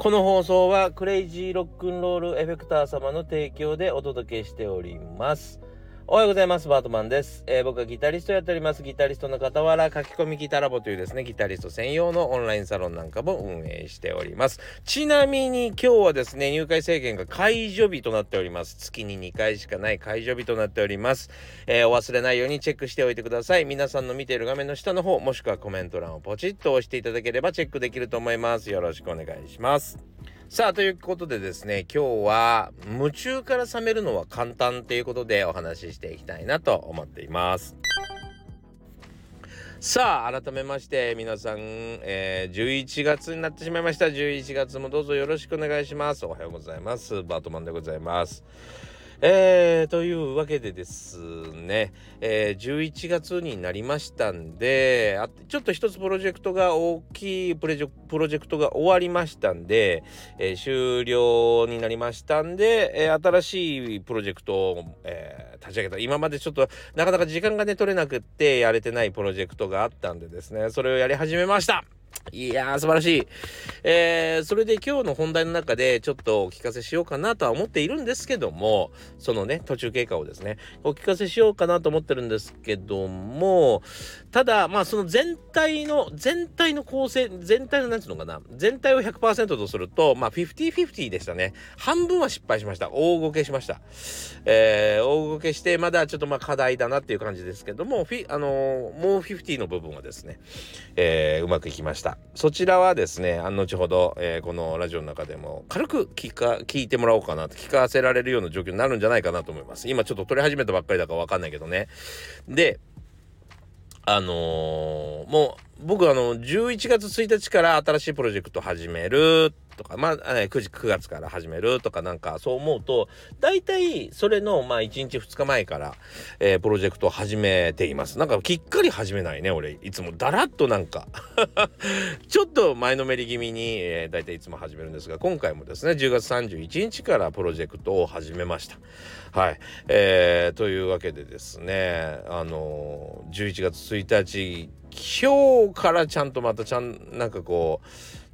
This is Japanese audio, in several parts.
この放送はクレイジーロックンロールエフェクター様の提供でお届けしております。おはようございます。バートマンです。えー、僕はギタリストやっております。ギタリストの傍ら、書き込みギタラボというですね、ギタリスト専用のオンラインサロンなんかも運営しております。ちなみに今日はですね、入会制限が解除日となっております。月に2回しかない解除日となっております。えー、お忘れないようにチェックしておいてください。皆さんの見ている画面の下の方、もしくはコメント欄をポチッと押していただければチェックできると思います。よろしくお願いします。さあ、ということでですね、今日は夢中から覚めるのは簡単ということでお話ししていきたいなと思っています。さあ、改めまして皆さん、えー、11月になってしまいました。11月もどうぞよろしくお願いします。おはようございます。バートマンでございます。えー、というわけでですね、えー、11月になりましたんで、あちょっと一つプロジェクトが大きいプロジェクトが終わりましたんで、えー、終了になりましたんで、えー、新しいプロジェクトを、え、立ち上げた。今までちょっとなかなか時間がね取れなくってやれてないプロジェクトがあったんでですね、それをやり始めました。いやー、素晴らしい。えー、それで今日の本題の中でちょっとお聞かせしようかなとは思っているんですけども、そのね、途中経過をですね、お聞かせしようかなと思ってるんですけども、ただ、まあその全体の、全体の構成、全体のなんていうのかな、全体を100%とすると、まあ50-50でしたね。半分は失敗しました。大ごけしました。えー、大ごけして、まだちょっとまあ課題だなっていう感じですけども、フィあのー、もう50の部分はですね、えー、うまくいきました。そちらはですね、あの後ほど、えー、このラジオの中でも軽く聞か、聞いてもらおうかなと、聞かせられるような状況になるんじゃないかなと思います。今ちょっと撮り始めたばっかりだかわかんないけどね。で、あのー、もう僕あの11月1日から新しいプロジェクト始めるとか、まあ、9, 時9月から始めるとかなんかそう思うと、大体それの、まあ、1日2日前から、えー、プロジェクトを始めています。なんかきっかり始めないね、俺。いつもだらっとなんか ちょっと前のめり気味に、えー、大体いつも始めるんですが、今回もですね、10月31日からプロジェクトを始めました。はい。えー、というわけでですね、あのー、11月1日、今日からちゃんとまたちゃん、なんかこう、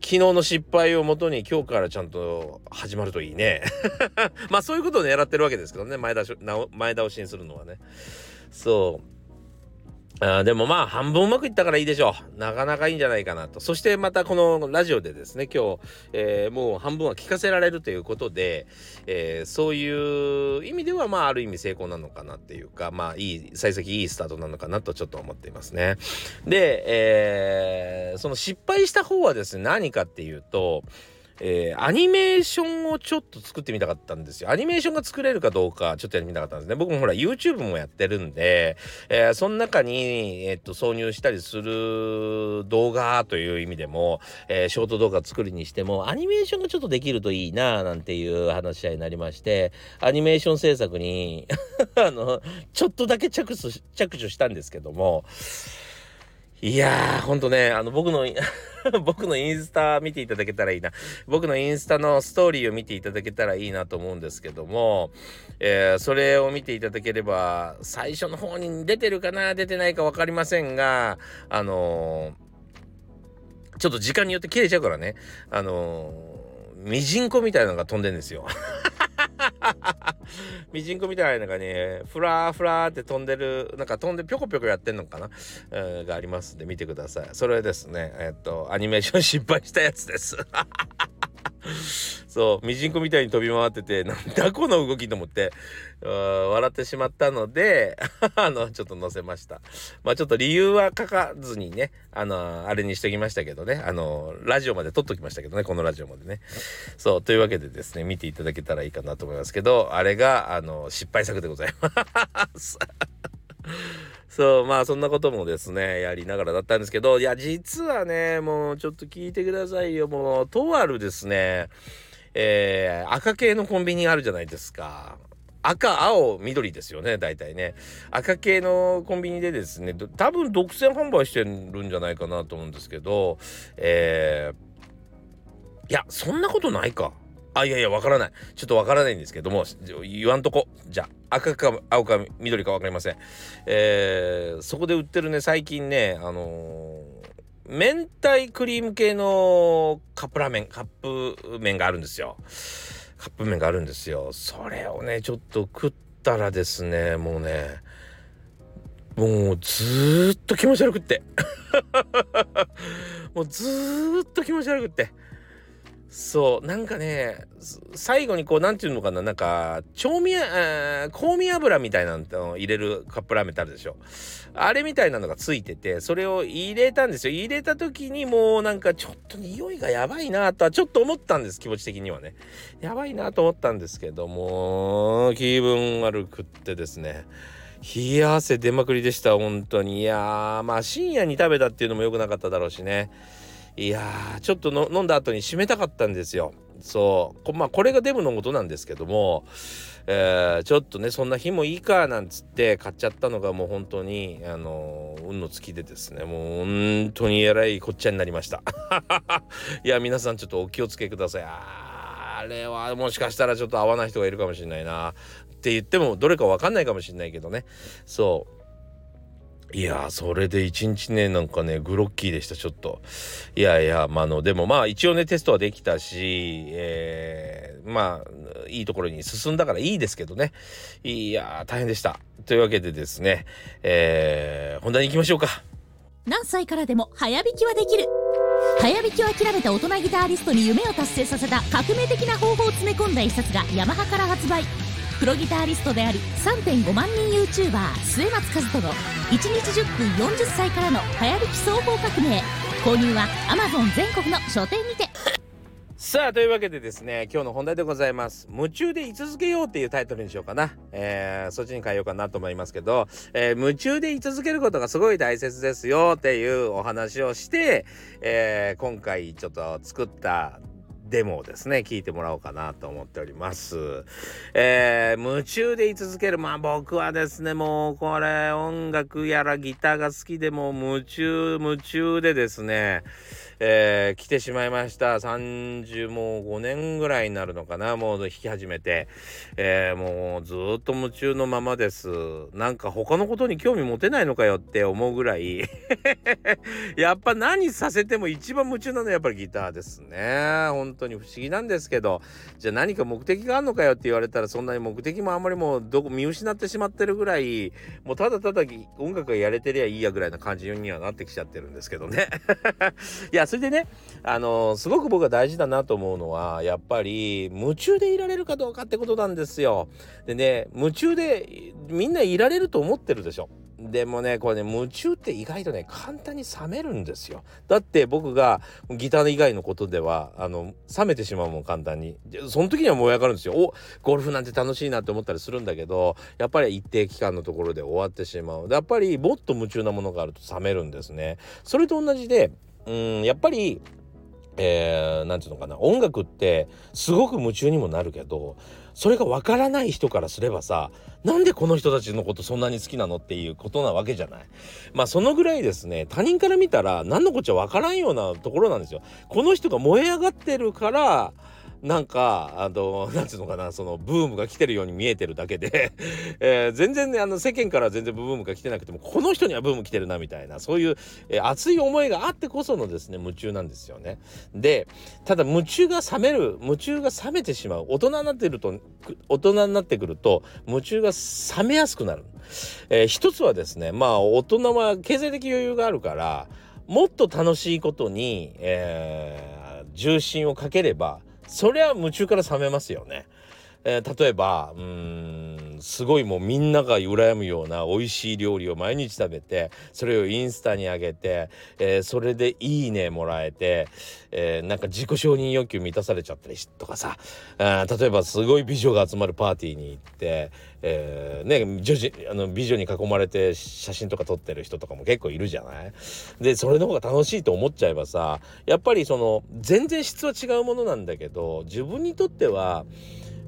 昨日の失敗をもとに今日からちゃんと始まるといいね。まあそういうことを狙ってるわけですけどね、前倒し前倒しにするのはね。そう。あでもまあ半分うまくいったからいいでしょう。なかなかいいんじゃないかなと。そしてまたこのラジオでですね、今日、えー、もう半分は聞かせられるということで、えー、そういう意味ではまあある意味成功なのかなっていうか、まあいい、幸先いいスタートなのかなとちょっと思っていますね。で、えー、その失敗した方はですね、何かっていうと、えー、アニメーションをちょっと作ってみたかったんですよ。アニメーションが作れるかどうかちょっとやってみたかったんですね。僕もほら YouTube もやってるんで、えー、その中に、えー、っと、挿入したりする動画という意味でも、えー、ショート動画作るにしても、アニメーションがちょっとできるといいななんていう話し合いになりまして、アニメーション制作に あの、ちょっとだけ着手着手したんですけども、いやー、ほんとね、あの、僕の 僕のインスタ見ていただけたらいいな。僕のインスタのストーリーを見ていただけたらいいなと思うんですけども、えー、それを見ていただければ、最初の方に出てるかな、出てないか分かりませんが、あのー、ちょっと時間によって切れちゃうからね、あのー、ミジンコみたいなのが飛んでんですよ。ミジンコみたいなのがね、ふらふらって飛んでる、なんか飛んでぴょこぴょこやってんのかな、えー、がありますんで見てください。それですね、えっと、アニメーション失敗したやつです。そう、ミジンコみたいに飛び回ってて、なんだこの動きと思って、笑ってしまったので、あの、ちょっと載せました。まあちょっと理由は書かずにね、あの、あれにしときましたけどね、あの、ラジオまで撮っときましたけどね、このラジオまでね。そう、というわけでですね、見ていただけたらいいかなと思いますけど、あれが、あの、失敗作でございます。そう、まあそんなこともですね、やりながらだったんですけど、いや、実はね、もうちょっと聞いてくださいよ。もう、とあるですね、えー、赤系のコンビニあるじゃないですか。赤、青、緑ですよね、大体ね。赤系のコンビニでですね、多分独占販売してるんじゃないかなと思うんですけど、えー、いや、そんなことないか。あ、いやいや、わからない。ちょっとわからないんですけども、言わんとこ。じゃあ、赤か青か緑かわかりません。えー、そこで売ってるね、最近ね、あのー、明太クリーム系のカップラーメンカップ麺があるんですよカップ麺があるんですよそれをねちょっと食ったらですねもうねもうずっと気持ち悪くって もうずっと気持ち悪くってそうなんかね最後にこう何て言うのかななんか調味香味油みたいなのを入れるカップラーメンってあるでしょ。あれみたいなのがついててそれを入れたんですよ。入れた時にもうなんかちょっと匂いがやばいなとはちょっと思ったんです気持ち的にはね。やばいなと思ったんですけども気分悪くってですね。冷や汗出まくりでした本当に。いやまあ深夜に食べたっていうのも良くなかっただろうしね。いやーちょっと飲んだ後に締めたかったんですよ。そう。まあこれがデブのことなんですけども、えー、ちょっとねそんな日もいいかなんつって買っちゃったのがもう本当にあの、運の尽きでですね。もう本当にえらいこっちゃになりました。いや皆さんちょっとお気をつけください。あれはもしかしたらちょっと合わない人がいるかもしれないな。って言ってもどれか分かんないかもしれないけどね。そう。いやそれで一日ねなんかねグロッキーでしたちょっと。いやいやまあのでもまあ一応ねテストはできたし、えー、まあいいところに進んだからいいですけどね。いや大変でした。というわけでですねえー、本題に行きましょうか。何歳からでも早弾きはできる。早弾きを諦めた大人ギタリストに夢を達成させた革命的な方法を詰め込んだ一冊がヤマハから発売。プロギタリストであり3.5万人 YouTuber 末松和人の1日10分40歳からの流行りき総合革命購入は Amazon 全国の書店にて。さあというわけでですね今日の本題でございます。夢中で居続けようっていうタイトルにしようかな、えー、そっちに変えようかなと思いますけど、えー、夢中で居続けることがすごい大切ですよっていうお話をして、えー、今回ちょっと作ったデモをですね聞いてもらおうかなと思っております。えー、夢中で居続けるまあ僕はですねもうこれ音楽やらギターが好きでも夢中夢中でですねえー、来てしまいました。30もう5年ぐらいになるのかな。もう弾き始めて、えー、もうずっと夢中のままです。なんか他のことに興味持てないのかよって思うぐらい。やっぱ何させても一番夢中なのはやっぱりギターですね。本当に不思議なんですけど。じゃあ何か目的があるのかよって言われたらそんなに目的もあんまりもうどこ見失ってしまってるぐらいもうただただ音楽がやれてりゃいいやぐらいな感じにはなってきちゃってるんですけどね。いやそれでねあのすごく僕が大事だなと思うのはやっぱり夢中でいられるかどうかってことなんですよ。でね夢中でみんないられると思ってるでしょ。でもねこれね夢中って意外とね簡単に冷めるんですよ。だって僕がギター以外のことではあの冷めてしまうもん簡単に。その時には燃え上がるんですよ。おゴルフなんて楽しいなって思ったりするんだけどやっぱり一定期間のところで終わってしまう。やっぱりもっと夢中なものがあると冷めるんですね。それと同じでうんやっぱりえー、て言うのかな音楽ってすごく夢中にもなるけどそれがわからない人からすればさなんでこの人たちのことそんなに好きなのっていうことなわけじゃない。まあそのぐらいですね他人から見たら何のこっちゃわからんようなところなんですよ。この人が燃え上がってるからなんかあのなんつうのかなそのブームが来てるように見えてるだけで えー、全然ねあの世間から全然ブームが来てなくてもこの人にはブーム来てるなみたいなそういう、えー、熱い思いがあってこそのですね夢中なんですよね。でただ夢中が冷める夢中が冷めてしまう大人になってると大人になってくると夢中が冷めやすくなる。えー、一つはですねまあ大人は経済的余裕があるからもっと楽しいことに、えー、重心をかければそりゃ夢中から冷めますよね。えー、例えばうーんすごいもうみんなが羨むような美味しい料理を毎日食べてそれをインスタに上げて、えー、それで「いいね」もらえて、えー、なんか自己承認欲求満たされちゃったりとかさあ例えばすごい美女が集まるパーティーに行って、えー、ね女児あの美女に囲まれて写真とか撮ってる人とかも結構いるじゃない？でそれの方が楽しいと思っちゃえばさやっぱりその全然質は違うものなんだけど自分にとっては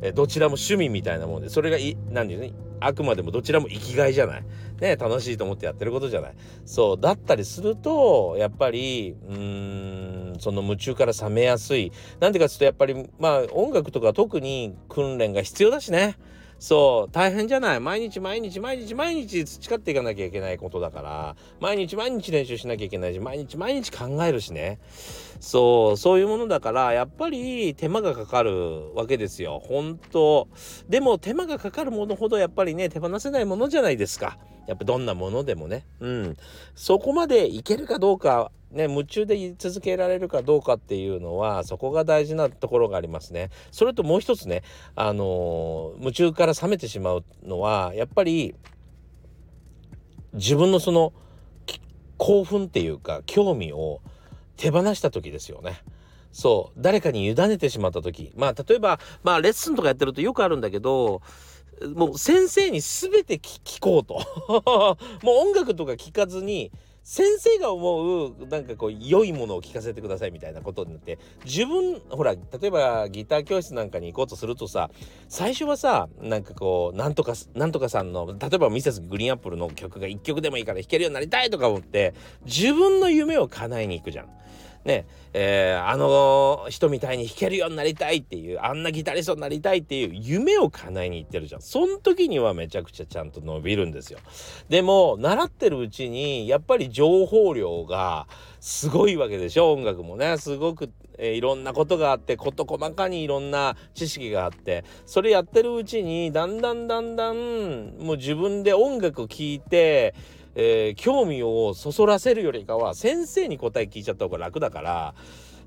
えどちらも趣味みたいなもんでそれがい何て言うのあくまでもどちらも生きがいじゃない。ね楽しいと思ってやってることじゃない。そうだったりするとやっぱりうーんその夢中から冷めやすい。なんでかっていうとやっぱりまあ音楽とか特に訓練が必要だしね。そう大変じゃない？毎日毎日毎日毎日培っていかなきゃいけないことだから。毎日毎日練習しなきゃいけないし毎日毎日考えるしね。そうそういうものだからやっぱり手間がかかるわけですよ。本当。でも手間がかかるものほどやっぱりね手放せないものじゃないですか。やっぱどんなものでもね。うん。そこまでいけるかどうかね、夢中で言い続けられるかどうかっていうのはそこが大事なところがありますね。それともう一つね、あのー、夢中から冷めてしまうのはやっぱり自分のその興奮っていうか興味を手放した時ですよね。そう誰かに委ねてしまった時まあ例えばまあレッスンとかやってるとよくあるんだけどもう先生に全て聞こうと もう音楽とか聞かずに先生が思うなんかこう良いものを聞かせてくださいみたいなことになって自分ほら例えばギター教室なんかに行こうとするとさ最初はさなんかこうなんとかなんとかさんの例えばミセスグリーンアップルの曲が1曲でもいいから弾けるようになりたいとか思って自分の夢を叶えに行くじゃん。ねえー、あの人みたいに弾けるようになりたいっていうあんなギタリストになりたいっていう夢を叶えに行ってるじゃん。そん時にはめちゃくちゃちゃんと伸びるんですよ。でも習ってるうちにやっぱり情報量がすごいわけでしょ音楽もね。すごく、えー、いろんなことがあって事細かにいろんな知識があって。それやってるうちにだんだんだんだんもう自分で音楽を聴いてえー、興味をそそらせるよりかは先生に答え聞いちゃった方が楽だから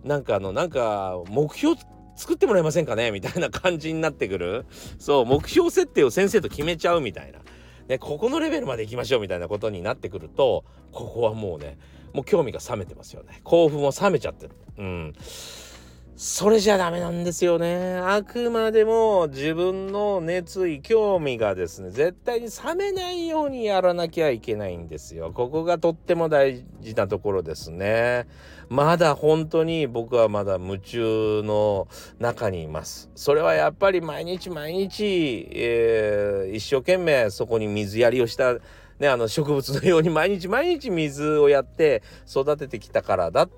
なんかあのなんか目標作ってもらえませんかねみたいな感じになってくる。そう目標設定を先生と決めちゃうみたいな、ね、ここのレベルまで行きましょうみたいなことになってくるとここはもうねもう興味が冷めてますよね。興奮も冷めちゃってる。うん。それじゃダメなんですよね。あくまでも自分の熱意、興味がですね、絶対に冷めないようにやらなきゃいけないんですよ。ここがとっても大事なところですね。まだ本当に僕はまだ夢中の中にいます。それはやっぱり毎日毎日、えー、一生懸命そこに水やりをしたね、あの植物のように毎日毎日水をやって育ててきたからだ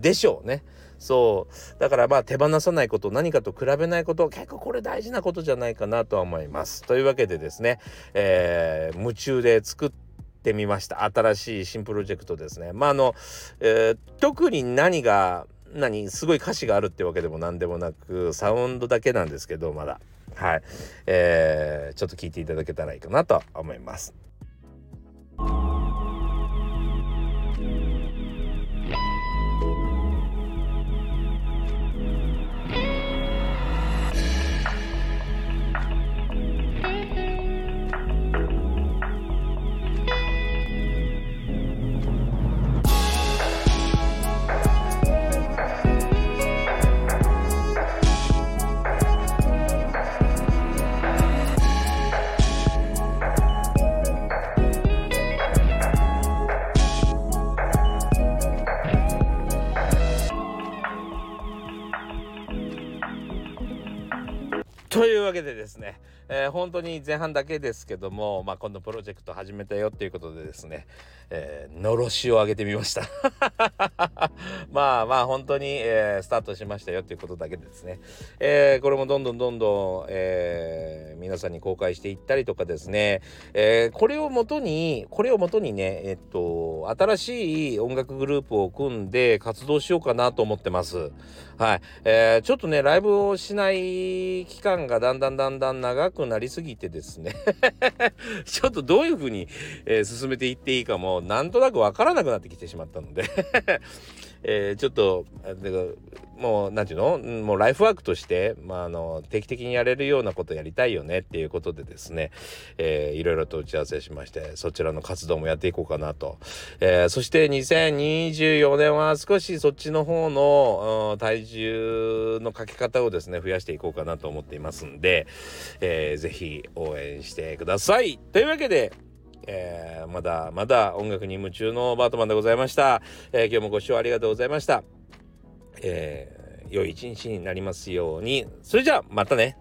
でしょうね。そうだからまあ手放さないこと何かと比べないこと結構これ大事なことじゃないかなとは思います。というわけでですね、えー、夢中で作ってみました新しい新プロジェクトですね。まああの、えー、特に何が何すごい歌詞があるってわけでも何でもなくサウンドだけなんですけどまだはい、えー、ちょっと聞いていただけたらいいかなと思います。というわけでですね、えー、本当に前半だけですけども、まあ、今度プロジェクト始めたよっていうことでですね、えー、のろしを上げてみました。まあまあ本当に、えー、スタートしましたよっていうことだけですね、えー、これもどんどんどんどん、えー、皆さんに公開していったりとかですね、えー、これをもとにこれをもとにねえっと新しい音楽グループを組んで活動しようかなと思ってます。はい、え、ちょっとねライブをしない期間がだんだんだんだん長くなりすぎてですね。ちょっとどういうふうに、えー、進めていっていいかもなんとなくわからなくなってきてしまったので。えー、ちょっともう何て言うの？もうライフワークとして、まあ、あの定期的にやれるようなことやりたいよねっていうことでですね、えー、いろいろと打ち合わせしましてそちらの活動もやっていこうかなと、えー、そして2024年は少しそっちの方の体重のかけ方をですね増やしていこうかなと思っていますんで、えー、ぜひ応援してください。というわけでえー、まだまだ音楽に夢中のバートマンでございました、えー、今日もご視聴ありがとうございました、えー、良い一日になりますように。それじゃあまたね。